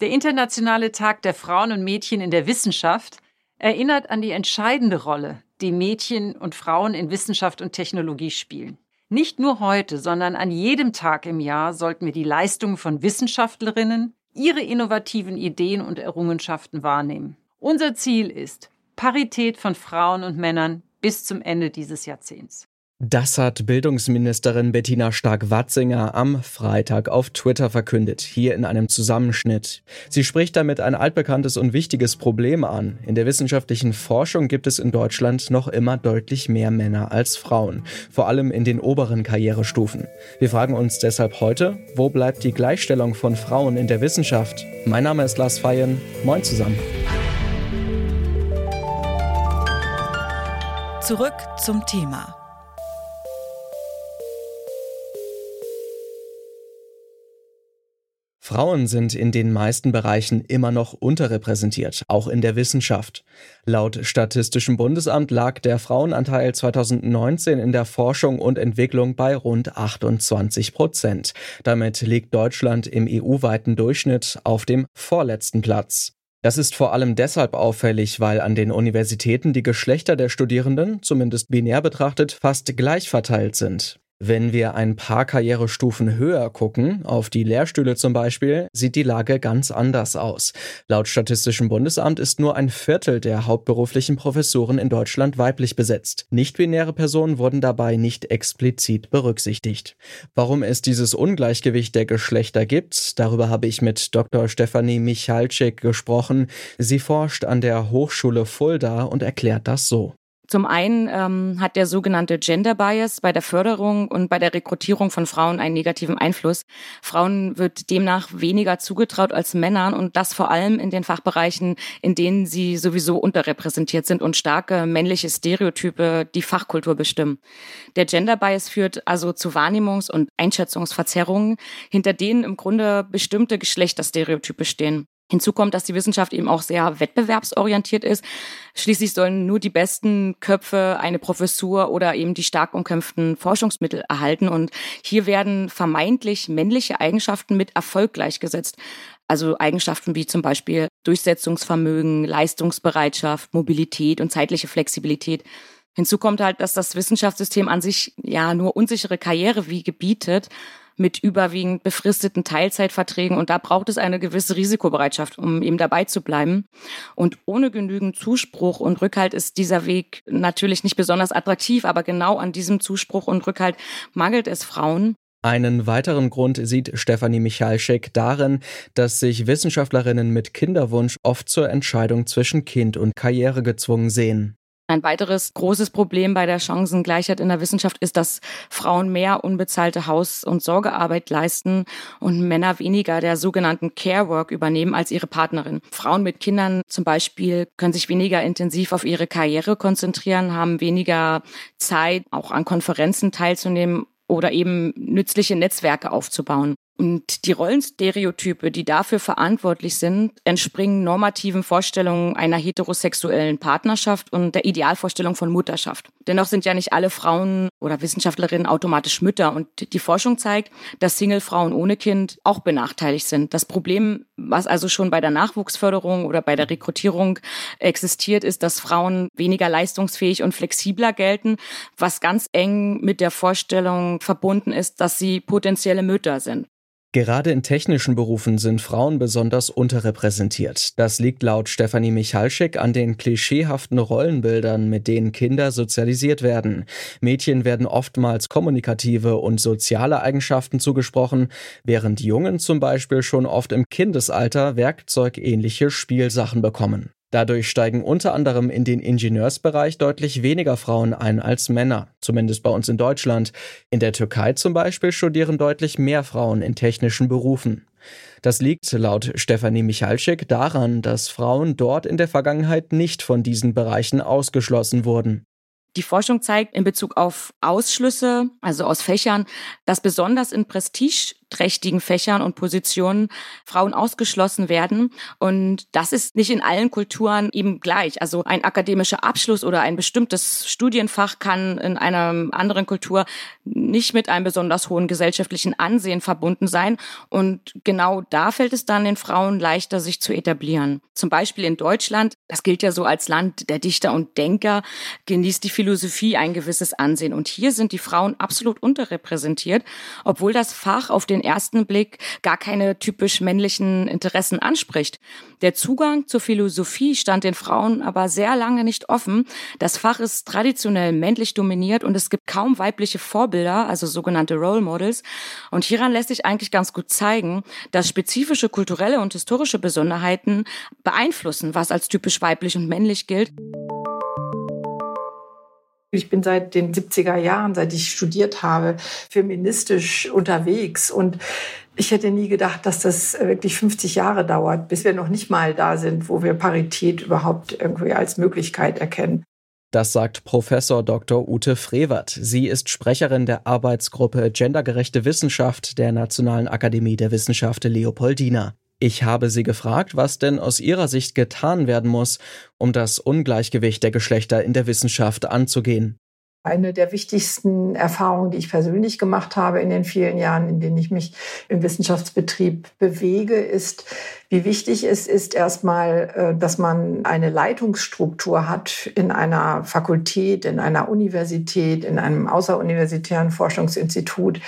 Der Internationale Tag der Frauen und Mädchen in der Wissenschaft erinnert an die entscheidende Rolle, die Mädchen und Frauen in Wissenschaft und Technologie spielen. Nicht nur heute, sondern an jedem Tag im Jahr sollten wir die Leistungen von Wissenschaftlerinnen, ihre innovativen Ideen und Errungenschaften wahrnehmen. Unser Ziel ist Parität von Frauen und Männern bis zum Ende dieses Jahrzehnts. Das hat Bildungsministerin Bettina Stark-Watzinger am Freitag auf Twitter verkündet, hier in einem Zusammenschnitt. Sie spricht damit ein altbekanntes und wichtiges Problem an. In der wissenschaftlichen Forschung gibt es in Deutschland noch immer deutlich mehr Männer als Frauen, vor allem in den oberen Karrierestufen. Wir fragen uns deshalb heute, wo bleibt die Gleichstellung von Frauen in der Wissenschaft? Mein Name ist Lars Feyen. Moin zusammen. Zurück zum Thema. Frauen sind in den meisten Bereichen immer noch unterrepräsentiert, auch in der Wissenschaft. Laut Statistischem Bundesamt lag der Frauenanteil 2019 in der Forschung und Entwicklung bei rund 28 Prozent. Damit liegt Deutschland im EU-weiten Durchschnitt auf dem vorletzten Platz. Das ist vor allem deshalb auffällig, weil an den Universitäten die Geschlechter der Studierenden, zumindest binär betrachtet, fast gleich verteilt sind. Wenn wir ein paar Karrierestufen höher gucken, auf die Lehrstühle zum Beispiel, sieht die Lage ganz anders aus. Laut Statistischem Bundesamt ist nur ein Viertel der hauptberuflichen Professuren in Deutschland weiblich besetzt. Nicht-binäre Personen wurden dabei nicht explizit berücksichtigt. Warum es dieses Ungleichgewicht der Geschlechter gibt, darüber habe ich mit Dr. Stefanie Michalczyk gesprochen. Sie forscht an der Hochschule Fulda und erklärt das so. Zum einen ähm, hat der sogenannte Gender Bias bei der Förderung und bei der Rekrutierung von Frauen einen negativen Einfluss. Frauen wird demnach weniger zugetraut als Männern und das vor allem in den Fachbereichen, in denen sie sowieso unterrepräsentiert sind und starke männliche Stereotype die Fachkultur bestimmen. Der Gender Bias führt also zu Wahrnehmungs- und Einschätzungsverzerrungen, hinter denen im Grunde bestimmte Geschlechterstereotype stehen. Hinzu kommt, dass die Wissenschaft eben auch sehr wettbewerbsorientiert ist. Schließlich sollen nur die besten Köpfe eine Professur oder eben die stark umkämpften Forschungsmittel erhalten. Und hier werden vermeintlich männliche Eigenschaften mit Erfolg gleichgesetzt. Also Eigenschaften wie zum Beispiel Durchsetzungsvermögen, Leistungsbereitschaft, Mobilität und zeitliche Flexibilität. Hinzu kommt halt, dass das Wissenschaftssystem an sich ja nur unsichere Karriere wie gebietet mit überwiegend befristeten Teilzeitverträgen. Und da braucht es eine gewisse Risikobereitschaft, um eben dabei zu bleiben. Und ohne genügend Zuspruch und Rückhalt ist dieser Weg natürlich nicht besonders attraktiv, aber genau an diesem Zuspruch und Rückhalt mangelt es Frauen. Einen weiteren Grund sieht Stefanie Michalschek darin, dass sich Wissenschaftlerinnen mit Kinderwunsch oft zur Entscheidung zwischen Kind und Karriere gezwungen sehen. Ein weiteres großes Problem bei der Chancengleichheit in der Wissenschaft ist, dass Frauen mehr unbezahlte Haus- und Sorgearbeit leisten und Männer weniger der sogenannten Care Work übernehmen als ihre Partnerin. Frauen mit Kindern zum Beispiel können sich weniger intensiv auf ihre Karriere konzentrieren, haben weniger Zeit, auch an Konferenzen teilzunehmen oder eben nützliche Netzwerke aufzubauen. Und die Rollenstereotype, die dafür verantwortlich sind, entspringen normativen Vorstellungen einer heterosexuellen Partnerschaft und der Idealvorstellung von Mutterschaft. Dennoch sind ja nicht alle Frauen oder Wissenschaftlerinnen automatisch Mütter. Und die Forschung zeigt, dass Single-Frauen ohne Kind auch benachteiligt sind. Das Problem, was also schon bei der Nachwuchsförderung oder bei der Rekrutierung existiert, ist, dass Frauen weniger leistungsfähig und flexibler gelten, was ganz eng mit der Vorstellung verbunden ist, dass sie potenzielle Mütter sind. Gerade in technischen Berufen sind Frauen besonders unterrepräsentiert. Das liegt laut Stefanie Michalschik an den klischeehaften Rollenbildern, mit denen Kinder sozialisiert werden. Mädchen werden oftmals kommunikative und soziale Eigenschaften zugesprochen, während Jungen zum Beispiel schon oft im Kindesalter werkzeugähnliche Spielsachen bekommen. Dadurch steigen unter anderem in den Ingenieursbereich deutlich weniger Frauen ein als Männer, zumindest bei uns in Deutschland. In der Türkei zum Beispiel studieren deutlich mehr Frauen in technischen Berufen. Das liegt laut Stefanie Michalczyk daran, dass Frauen dort in der Vergangenheit nicht von diesen Bereichen ausgeschlossen wurden. Die Forschung zeigt in Bezug auf Ausschlüsse, also aus Fächern, dass besonders in Prestige trächtigen Fächern und Positionen Frauen ausgeschlossen werden. Und das ist nicht in allen Kulturen eben gleich. Also ein akademischer Abschluss oder ein bestimmtes Studienfach kann in einer anderen Kultur nicht mit einem besonders hohen gesellschaftlichen Ansehen verbunden sein. Und genau da fällt es dann den Frauen leichter, sich zu etablieren. Zum Beispiel in Deutschland, das gilt ja so als Land der Dichter und Denker, genießt die Philosophie ein gewisses Ansehen. Und hier sind die Frauen absolut unterrepräsentiert, obwohl das Fach auf den ersten Blick gar keine typisch männlichen Interessen anspricht. Der Zugang zur Philosophie stand den Frauen aber sehr lange nicht offen. Das Fach ist traditionell männlich dominiert und es gibt kaum weibliche Vorbilder, also sogenannte Role Models. Und hieran lässt sich eigentlich ganz gut zeigen, dass spezifische kulturelle und historische Besonderheiten beeinflussen, was als typisch weiblich und männlich gilt. Ich bin seit den 70er Jahren, seit ich studiert habe, feministisch unterwegs und ich hätte nie gedacht, dass das wirklich 50 Jahre dauert, bis wir noch nicht mal da sind, wo wir Parität überhaupt irgendwie als Möglichkeit erkennen. Das sagt Professor Dr. Ute Frevert. Sie ist Sprecherin der Arbeitsgruppe Gendergerechte Wissenschaft der Nationalen Akademie der Wissenschaften Leopoldina. Ich habe sie gefragt, was denn aus ihrer Sicht getan werden muss, um das Ungleichgewicht der Geschlechter in der Wissenschaft anzugehen. Eine der wichtigsten Erfahrungen, die ich persönlich gemacht habe in den vielen Jahren, in denen ich mich im Wissenschaftsbetrieb bewege, ist, wie wichtig es ist erstmal, äh, dass man eine Leitungsstruktur hat in einer Fakultät, in einer Universität, in einem außeruniversitären Forschungsinstitut,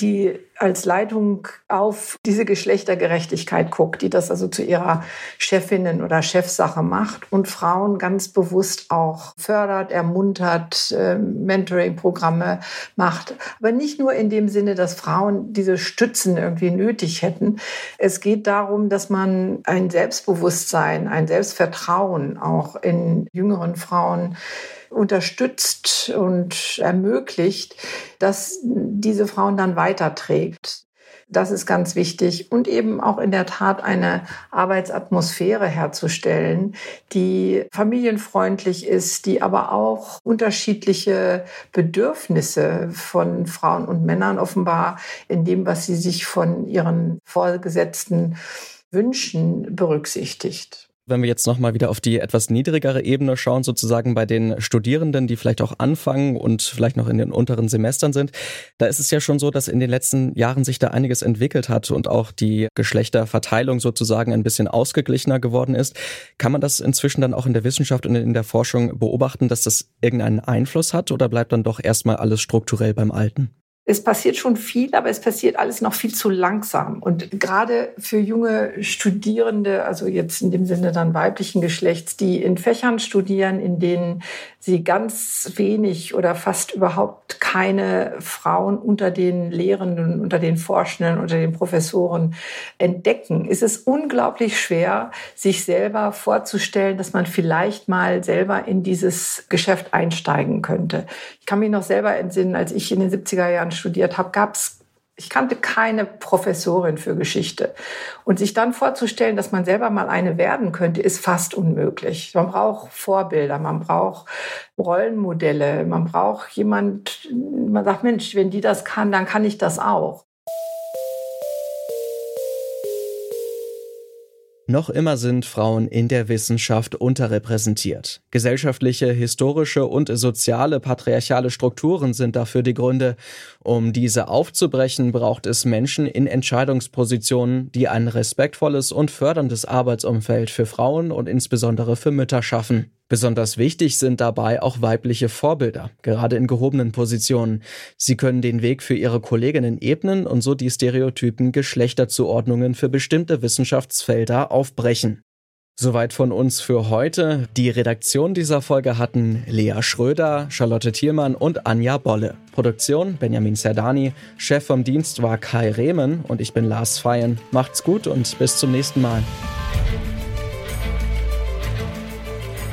die als Leitung auf diese Geschlechtergerechtigkeit guckt, die das also zu ihrer Chefinnen oder Chefsache macht und Frauen ganz bewusst auch fördert, ermuntert, äh, Mentoring-Programme macht. Aber nicht nur in dem Sinne, dass Frauen diese Stützen irgendwie nötig hätten. Es geht darum, dass man ein Selbstbewusstsein, ein Selbstvertrauen auch in jüngeren Frauen unterstützt und ermöglicht, dass diese Frauen dann weiterträgt. Das ist ganz wichtig. Und eben auch in der Tat eine Arbeitsatmosphäre herzustellen, die familienfreundlich ist, die aber auch unterschiedliche Bedürfnisse von Frauen und Männern offenbar in dem, was sie sich von ihren Vorgesetzten wünschen, berücksichtigt. Wenn wir jetzt nochmal wieder auf die etwas niedrigere Ebene schauen, sozusagen bei den Studierenden, die vielleicht auch anfangen und vielleicht noch in den unteren Semestern sind, da ist es ja schon so, dass in den letzten Jahren sich da einiges entwickelt hat und auch die Geschlechterverteilung sozusagen ein bisschen ausgeglichener geworden ist. Kann man das inzwischen dann auch in der Wissenschaft und in der Forschung beobachten, dass das irgendeinen Einfluss hat oder bleibt dann doch erstmal alles strukturell beim Alten? Es passiert schon viel, aber es passiert alles noch viel zu langsam. Und gerade für junge Studierende, also jetzt in dem Sinne dann weiblichen Geschlechts, die in Fächern studieren, in denen sie ganz wenig oder fast überhaupt keine Frauen unter den Lehrenden, unter den Forschenden, unter den Professoren entdecken, ist es unglaublich schwer, sich selber vorzustellen, dass man vielleicht mal selber in dieses Geschäft einsteigen könnte. Ich kann mich noch selber entsinnen, als ich in den 70er Jahren studiert habe, gab es ich kannte keine Professorin für Geschichte. Und sich dann vorzustellen, dass man selber mal eine werden könnte, ist fast unmöglich. Man braucht Vorbilder, man braucht Rollenmodelle, man braucht jemand, man sagt, Mensch, wenn die das kann, dann kann ich das auch. Noch immer sind Frauen in der Wissenschaft unterrepräsentiert. Gesellschaftliche, historische und soziale patriarchale Strukturen sind dafür die Gründe. Um diese aufzubrechen, braucht es Menschen in Entscheidungspositionen, die ein respektvolles und förderndes Arbeitsumfeld für Frauen und insbesondere für Mütter schaffen. Besonders wichtig sind dabei auch weibliche Vorbilder, gerade in gehobenen Positionen. Sie können den Weg für ihre Kolleginnen ebnen und so die stereotypen Geschlechterzuordnungen für bestimmte Wissenschaftsfelder aufbrechen. Soweit von uns für heute. Die Redaktion dieser Folge hatten Lea Schröder, Charlotte Thielmann und Anja Bolle. Produktion Benjamin Serdani. Chef vom Dienst war Kai Rehmen und ich bin Lars Feyen. Macht's gut und bis zum nächsten Mal.